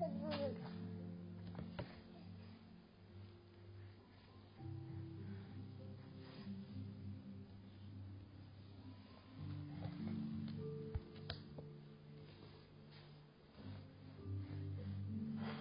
先不要。